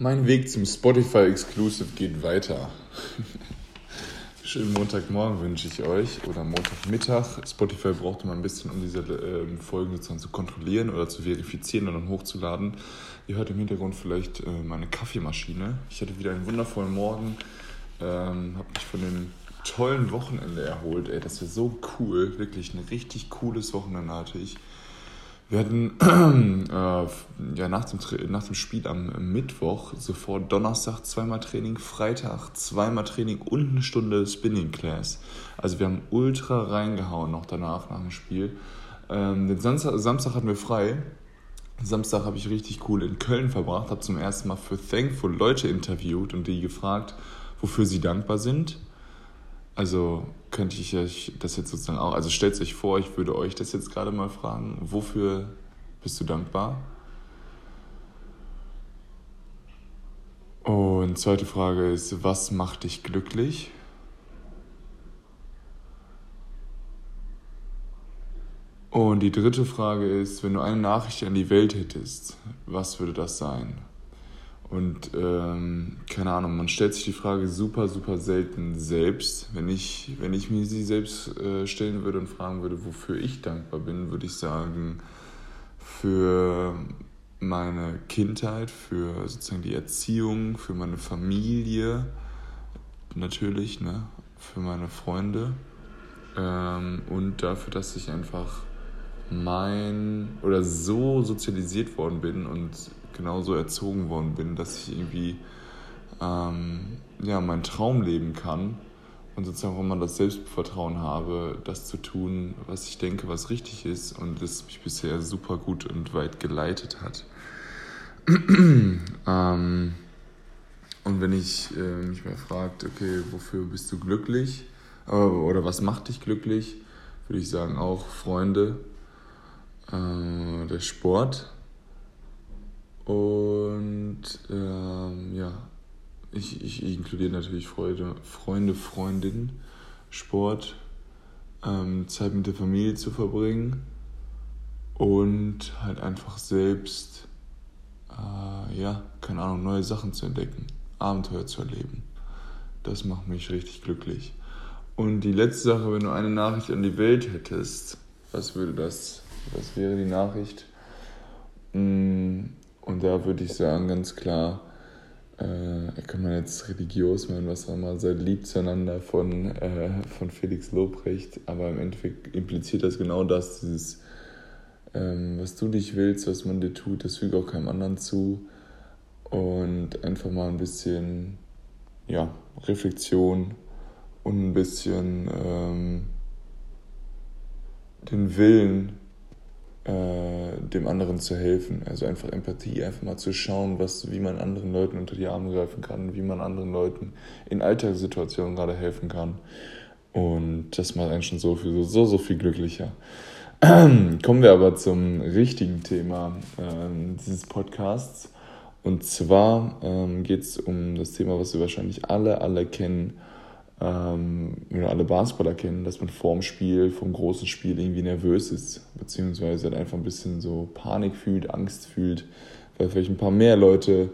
Mein Weg zum Spotify Exclusive geht weiter. Schönen Montagmorgen wünsche ich euch oder Montagmittag. Spotify brauchte mal ein bisschen, um diese äh, Folgen sozusagen zu kontrollieren oder zu verifizieren und dann hochzuladen. Ihr hört im Hintergrund vielleicht äh, meine Kaffeemaschine. Ich hatte wieder einen wundervollen Morgen, ähm, habe mich von dem tollen Wochenende erholt. Ey, das war so cool, wirklich ein richtig cooles Wochenende hatte ich. Wir hatten äh, ja, nach, dem, nach dem Spiel am Mittwoch sofort Donnerstag zweimal Training, Freitag zweimal Training und eine Stunde Spinning Class. Also wir haben ultra reingehauen noch danach, nach dem Spiel. Ähm, den Samstag, Samstag hatten wir frei. Samstag habe ich richtig cool in Köln verbracht, habe zum ersten Mal für Thankful Leute interviewt und die gefragt, wofür sie dankbar sind. Also könnte ich euch das jetzt sozusagen auch, also stellt euch vor, ich würde euch das jetzt gerade mal fragen, wofür bist du dankbar? Und zweite Frage ist, was macht dich glücklich? Und die dritte Frage ist, wenn du eine Nachricht an die Welt hättest, was würde das sein? Und ähm, keine Ahnung, man stellt sich die Frage super, super selten selbst. Wenn ich, wenn ich mir sie selbst äh, stellen würde und fragen würde, wofür ich dankbar bin, würde ich sagen, für meine Kindheit, für sozusagen die Erziehung, für meine Familie, natürlich, ne, für meine Freunde ähm, und dafür, dass ich einfach mein oder so sozialisiert worden bin und genauso erzogen worden bin, dass ich irgendwie ähm, ja, meinen Traum leben kann und sozusagen auch immer das Selbstvertrauen habe, das zu tun, was ich denke, was richtig ist und das mich bisher super gut und weit geleitet hat. ähm, und wenn ich äh, mich mal fragt, okay, wofür bist du glücklich? Äh, oder was macht dich glücklich, würde ich sagen auch Freunde, äh, der Sport und ähm, ja, ich, ich, inkludiere natürlich Freude, Freunde, Freundinnen, Sport, ähm, Zeit mit der Familie zu verbringen und halt einfach selbst, äh, ja, keine Ahnung, neue Sachen zu entdecken, Abenteuer zu erleben. Das macht mich richtig glücklich. Und die letzte Sache, wenn du eine Nachricht an die Welt hättest, was würde das, was wäre die Nachricht? Hm, und da würde ich sagen, ganz klar, äh, kann man jetzt religiös machen, was auch immer, seid lieb zueinander von, äh, von Felix Lobrecht, aber im Endeffekt impliziert das genau das, dieses, ähm, was du dich willst, was man dir tut, das füge auch keinem anderen zu. Und einfach mal ein bisschen, ja, Reflexion und ein bisschen ähm, den Willen äh, dem anderen zu helfen. Also einfach Empathie, einfach mal zu schauen, was, wie man anderen Leuten unter die Arme greifen kann, wie man anderen Leuten in Alltagssituationen gerade helfen kann. Und das macht einen schon so viel, so, so viel glücklicher. Kommen wir aber zum richtigen Thema äh, dieses Podcasts. Und zwar ähm, geht es um das Thema, was wir wahrscheinlich alle, alle kennen, ähm, oder alle Basketballer kennen, dass man vorm Spiel, vom großen Spiel irgendwie nervös ist, beziehungsweise halt einfach ein bisschen so Panik fühlt, Angst fühlt, weil vielleicht ein paar mehr Leute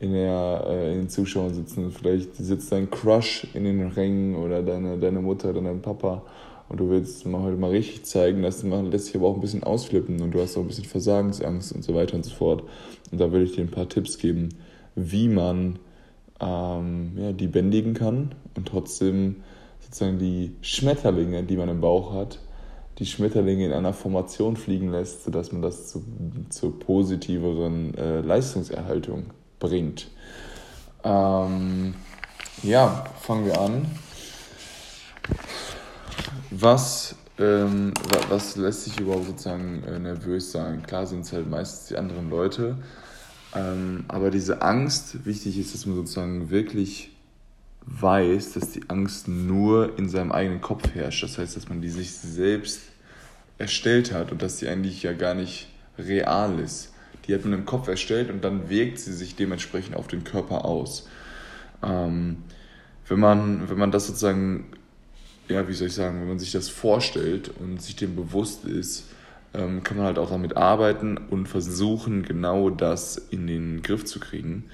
in, der, äh, in den Zuschauern sitzen. Vielleicht sitzt dein Crush in den Rängen oder deine, deine Mutter oder dein Papa und du willst mal heute mal richtig zeigen, dass man lässt sich aber auch ein bisschen ausflippen und du hast auch ein bisschen Versagensangst und so weiter und so fort. Und da würde ich dir ein paar Tipps geben, wie man ähm, ja, die bändigen kann und trotzdem sozusagen die Schmetterlinge, die man im Bauch hat, die Schmetterlinge in einer Formation fliegen lässt, sodass man das zu, zur positiveren äh, Leistungserhaltung bringt. Ähm, ja, fangen wir an. Was, ähm, was lässt sich überhaupt sozusagen äh, nervös sein? Klar sind es halt meistens die anderen Leute, ähm, aber diese Angst, wichtig ist, dass man sozusagen wirklich weiß, dass die Angst nur in seinem eigenen Kopf herrscht. Das heißt, dass man die sich selbst erstellt hat und dass sie eigentlich ja gar nicht real ist. Die hat man im Kopf erstellt und dann wirkt sie sich dementsprechend auf den Körper aus. Ähm, wenn, man, wenn man das sozusagen, ja, wie soll ich sagen, wenn man sich das vorstellt und sich dem bewusst ist, ähm, kann man halt auch damit arbeiten und versuchen, genau das in den Griff zu kriegen.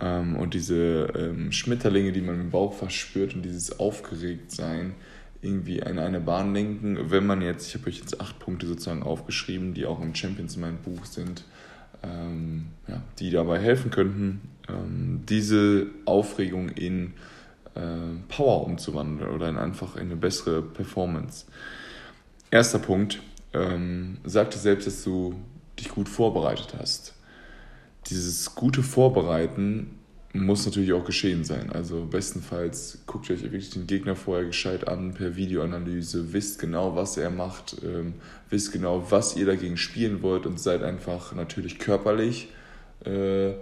Ähm, und diese ähm, Schmetterlinge, die man im Bauch verspürt und dieses Aufgeregtsein irgendwie in eine Bahn lenken. Wenn man jetzt, ich habe euch jetzt acht Punkte sozusagen aufgeschrieben, die auch im Champions in meinem Buch sind, ähm, ja, die dabei helfen könnten, ähm, diese Aufregung in äh, Power umzuwandeln oder in einfach in eine bessere Performance. Erster Punkt, ähm, sagte selbst, dass du dich gut vorbereitet hast. Dieses gute Vorbereiten muss natürlich auch geschehen sein. Also bestenfalls guckt euch wirklich den Gegner vorher gescheit an per Videoanalyse, wisst genau, was er macht, ähm, wisst genau, was ihr dagegen spielen wollt und seid einfach natürlich körperlich äh,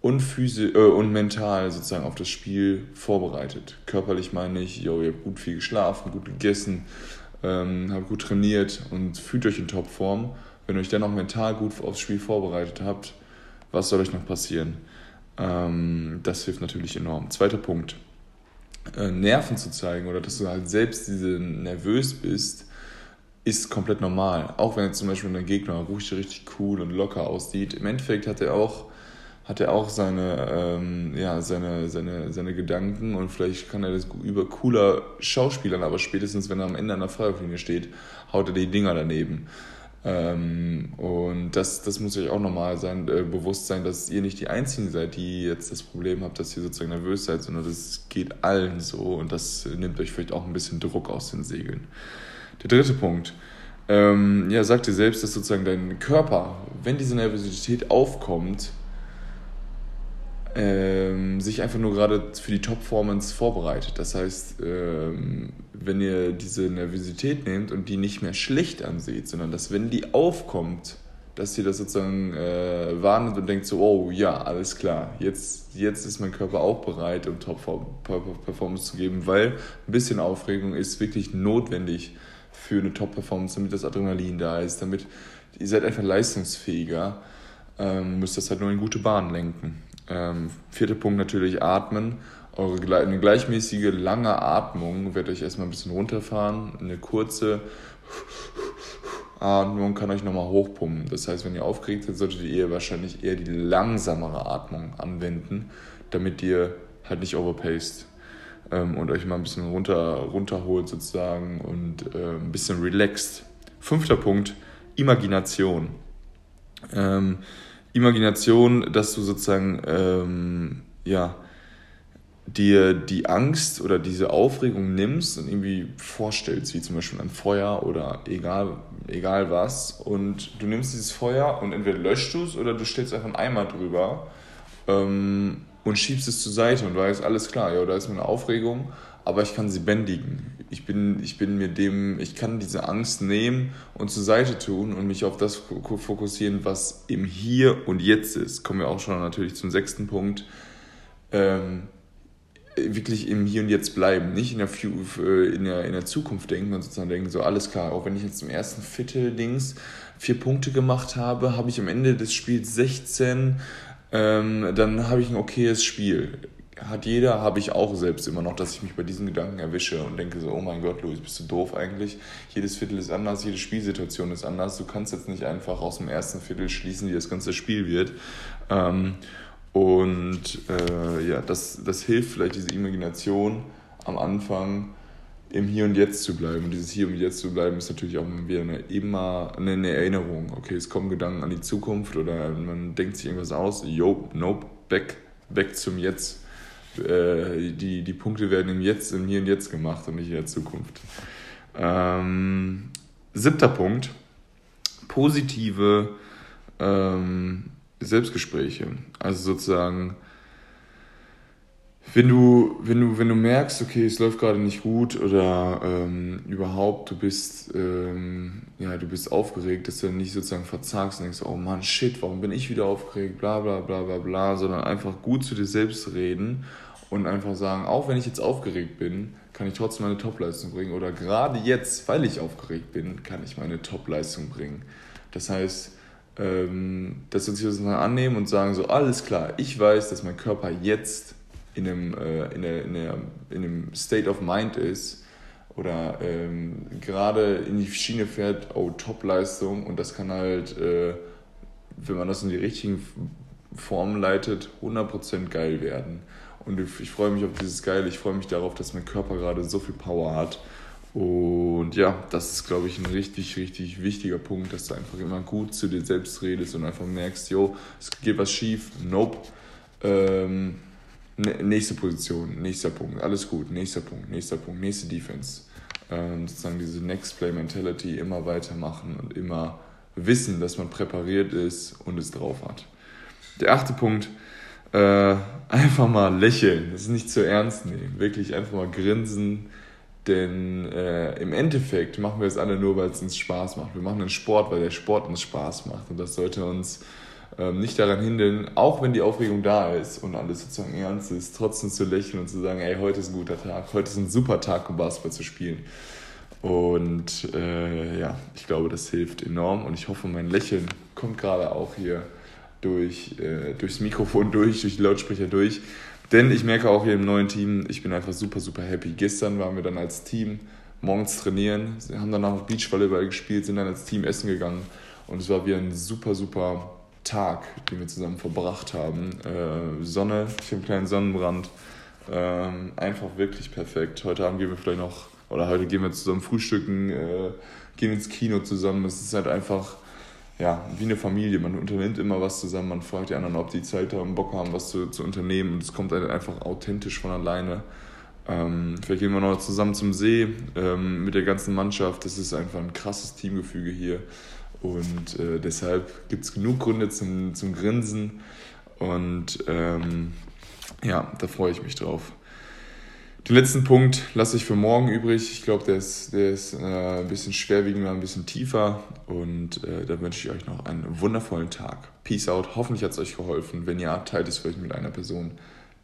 und, äh, und mental sozusagen auf das Spiel vorbereitet. Körperlich meine ich, yo, ihr habt gut viel geschlafen, gut gegessen, ähm, habt gut trainiert und fühlt euch in Topform. Wenn ihr euch dann auch mental gut aufs Spiel vorbereitet habt, was soll euch noch passieren? Ähm, das hilft natürlich enorm. Zweiter Punkt. Äh, Nerven zu zeigen oder dass du halt selbst diese nervös bist, ist komplett normal. Auch wenn jetzt zum Beispiel ein Gegner ruhig richtig cool und locker aussieht. Im Endeffekt hat er auch, hat er auch seine, ähm, ja, seine, seine, seine Gedanken und vielleicht kann er das über cooler Schauspielern, aber spätestens wenn er am Ende an der Feuerlinie steht, haut er die Dinger daneben. Ähm, und das, das muss euch auch normal sein, äh, bewusst sein, dass ihr nicht die Einzigen seid, die jetzt das Problem habt, dass ihr sozusagen nervös seid, sondern das geht allen so und das nimmt euch vielleicht auch ein bisschen Druck aus den Segeln. Der dritte Punkt. Ähm, ja, sagt dir selbst, dass sozusagen dein Körper, wenn diese Nervosität aufkommt, ähm, sich einfach nur gerade für die Top-Formance vorbereitet. Das heißt, ähm, wenn ihr diese Nervosität nehmt und die nicht mehr schlecht ansieht, sondern dass, wenn die aufkommt, dass ihr das sozusagen äh, wahrnimmt und denkt so, oh ja, alles klar, jetzt, jetzt ist mein Körper auch bereit, um Top-Performance zu geben, weil ein bisschen Aufregung ist wirklich notwendig für eine Top-Performance, damit das Adrenalin da ist, damit ihr seid einfach leistungsfähiger, ähm, müsst das halt nur in gute Bahnen lenken. Ähm, vierter Punkt natürlich atmen. Eure eine gleichmäßige, lange Atmung wird euch erstmal ein bisschen runterfahren. Eine kurze Atmung kann euch nochmal hochpumpen. Das heißt, wenn ihr aufgeregt seid, solltet ihr wahrscheinlich eher die langsamere Atmung anwenden, damit ihr halt nicht overpaced ähm, und euch mal ein bisschen runter, runterholt sozusagen und äh, ein bisschen relaxed. Fünfter Punkt, Imagination. Ähm, Imagination, dass du sozusagen ähm, ja, dir die Angst oder diese Aufregung nimmst und irgendwie vorstellst, wie zum Beispiel ein Feuer oder egal, egal was. Und du nimmst dieses Feuer und entweder löscht du es oder du stellst einfach einen Eimer drüber ähm, und schiebst es zur Seite und weißt, alles klar, ja, da ist meine Aufregung, aber ich kann sie bändigen ich bin, ich bin mir dem, ich kann diese Angst nehmen und zur Seite tun und mich auf das fokussieren, was im Hier und Jetzt ist. Kommen wir auch schon natürlich zum sechsten Punkt. Ähm, wirklich im Hier und Jetzt bleiben, nicht in der, äh, in der, in der Zukunft denken und sozusagen denken, so alles klar, auch wenn ich jetzt im ersten Viertel Dings vier Punkte gemacht habe, habe ich am Ende des Spiels 16, ähm, dann habe ich ein okayes Spiel hat jeder, habe ich auch selbst immer noch, dass ich mich bei diesen Gedanken erwische und denke so, oh mein Gott, Luis, bist du doof eigentlich? Jedes Viertel ist anders, jede Spielsituation ist anders. Du kannst jetzt nicht einfach aus dem ersten Viertel schließen, wie das ganze Spiel wird. Ähm, und äh, ja, das, das hilft vielleicht, diese Imagination am Anfang im Hier und Jetzt zu bleiben. Und dieses Hier und Jetzt zu bleiben ist natürlich auch wieder eine, immer eine Erinnerung. Okay, es kommen Gedanken an die Zukunft oder man denkt sich irgendwas aus. Jo, nope, back, back zum Jetzt äh, die, die Punkte werden im Jetzt, im Hier und Jetzt gemacht und nicht in der Zukunft. Ähm, siebter Punkt, positive ähm, Selbstgespräche. Also sozusagen, wenn du, wenn du, wenn du merkst, okay, es läuft gerade nicht gut oder ähm, überhaupt, du bist, ähm, ja, du bist aufgeregt, dass du dann nicht sozusagen verzagst und denkst, oh Mann, shit, warum bin ich wieder aufgeregt, bla bla bla bla bla, sondern einfach gut zu dir selbst reden und einfach sagen, auch wenn ich jetzt aufgeregt bin, kann ich trotzdem meine Topleistung bringen oder gerade jetzt, weil ich aufgeregt bin, kann ich meine Topleistung bringen. Das heißt, ähm, dass wir uns das mal annehmen und sagen so, alles klar, ich weiß, dass mein Körper jetzt in einem, äh, in, der, in, der, in einem State of Mind ist oder ähm, gerade in die Schiene fährt, oh, Topleistung und das kann halt, äh, wenn man das in die richtigen Form leitet, 100% geil werden. Und ich freue mich auf dieses Geil, ich freue mich darauf, dass mein Körper gerade so viel Power hat. Und ja, das ist, glaube ich, ein richtig, richtig wichtiger Punkt, dass du einfach immer gut zu dir selbst redest und einfach merkst, yo, es geht was schief, nope. Ähm, nächste Position, nächster Punkt, alles gut, nächster Punkt, nächster Punkt, nächste Defense. Ähm, sozusagen diese Next Play Mentality immer weitermachen und immer wissen, dass man präpariert ist und es drauf hat. Der achte Punkt, äh, einfach mal lächeln, das ist nicht zu ernst nehmen, wirklich einfach mal grinsen, denn äh, im Endeffekt machen wir es alle nur, weil es uns Spaß macht. Wir machen einen Sport, weil der Sport uns Spaß macht. Und das sollte uns ähm, nicht daran hindern, auch wenn die Aufregung da ist und alles sozusagen ernst ist, trotzdem zu lächeln und zu sagen, ey, heute ist ein guter Tag, heute ist ein super Tag, um Basketball zu spielen. Und äh, ja, ich glaube, das hilft enorm. Und ich hoffe, mein Lächeln kommt gerade auch hier durch, äh, durchs Mikrofon durch, durch die Lautsprecher durch. Denn ich merke auch hier im neuen Team, ich bin einfach super, super happy. Gestern waren wir dann als Team morgens trainieren, haben dann auch Beachvolleyball gespielt, sind dann als Team essen gegangen und es war wie ein super, super Tag, den wir zusammen verbracht haben. Äh, Sonne, ich habe einen kleinen Sonnenbrand. Ähm, einfach wirklich perfekt. Heute Abend gehen wir vielleicht noch, oder heute gehen wir zusammen frühstücken, äh, gehen ins Kino zusammen. Es ist halt einfach, ja, wie eine Familie. Man unternimmt immer was zusammen, man fragt die anderen, ob die Zeit haben, Bock haben, was zu, zu unternehmen. Und es kommt halt einfach authentisch von alleine. Ähm, vielleicht gehen wir noch zusammen zum See ähm, mit der ganzen Mannschaft. Das ist einfach ein krasses Teamgefüge hier. Und äh, deshalb gibt es genug Gründe zum, zum Grinsen. Und ähm, ja, da freue ich mich drauf. Den letzten Punkt lasse ich für morgen übrig. Ich glaube, der ist, der ist äh, ein bisschen schwerwiegender, ein bisschen tiefer. Und äh, da wünsche ich euch noch einen wundervollen Tag. Peace out. Hoffentlich hat es euch geholfen. Wenn ja, teilt es vielleicht mit einer Person,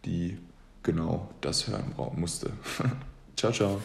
die genau das hören musste. ciao, ciao.